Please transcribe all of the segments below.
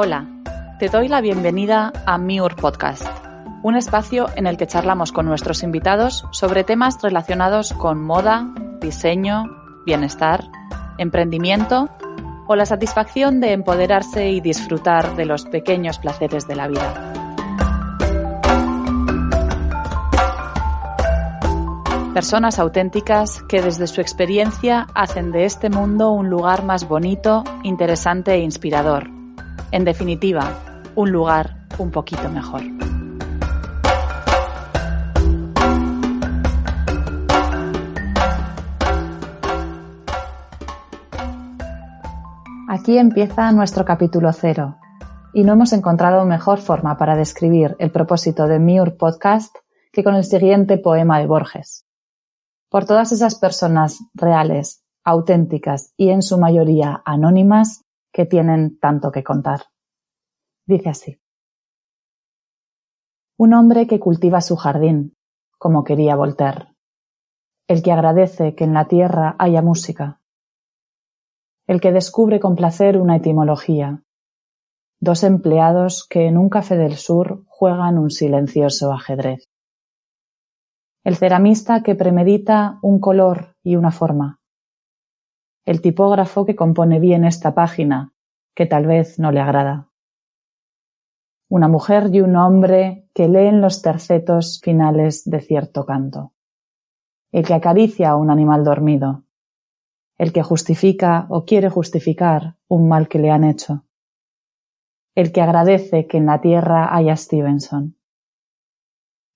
Hola, te doy la bienvenida a Miur Podcast, un espacio en el que charlamos con nuestros invitados sobre temas relacionados con moda, diseño, bienestar, emprendimiento o la satisfacción de empoderarse y disfrutar de los pequeños placeres de la vida. Personas auténticas que desde su experiencia hacen de este mundo un lugar más bonito, interesante e inspirador en definitiva, un lugar un poquito mejor. Aquí empieza nuestro capítulo cero y no hemos encontrado mejor forma para describir el propósito de Miur Podcast que con el siguiente poema de Borges. Por todas esas personas reales, auténticas y en su mayoría anónimas que tienen tanto que contar. Dice así. Un hombre que cultiva su jardín, como quería Voltaire. El que agradece que en la tierra haya música. El que descubre con placer una etimología. Dos empleados que en un café del sur juegan un silencioso ajedrez. El ceramista que premedita un color y una forma el tipógrafo que compone bien esta página, que tal vez no le agrada. Una mujer y un hombre que leen los tercetos finales de cierto canto. El que acaricia a un animal dormido. El que justifica o quiere justificar un mal que le han hecho. El que agradece que en la tierra haya Stevenson.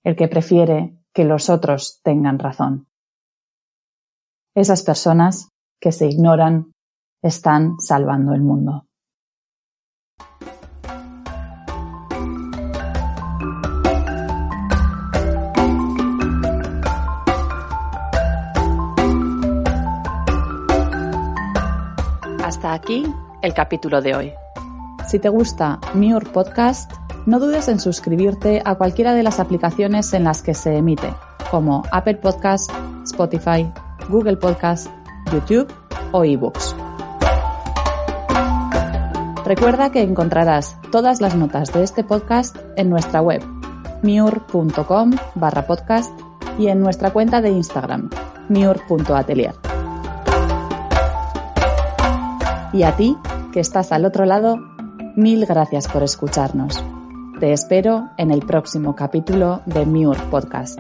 El que prefiere que los otros tengan razón. Esas personas que se ignoran están salvando el mundo. Hasta aquí el capítulo de hoy. Si te gusta Miur Podcast, no dudes en suscribirte a cualquiera de las aplicaciones en las que se emite, como Apple Podcast, Spotify, Google Podcast YouTube o ebooks. Recuerda que encontrarás todas las notas de este podcast en nuestra web miur.com barra podcast y en nuestra cuenta de Instagram miur.atelier. Y a ti, que estás al otro lado, mil gracias por escucharnos. Te espero en el próximo capítulo de Miur Podcast.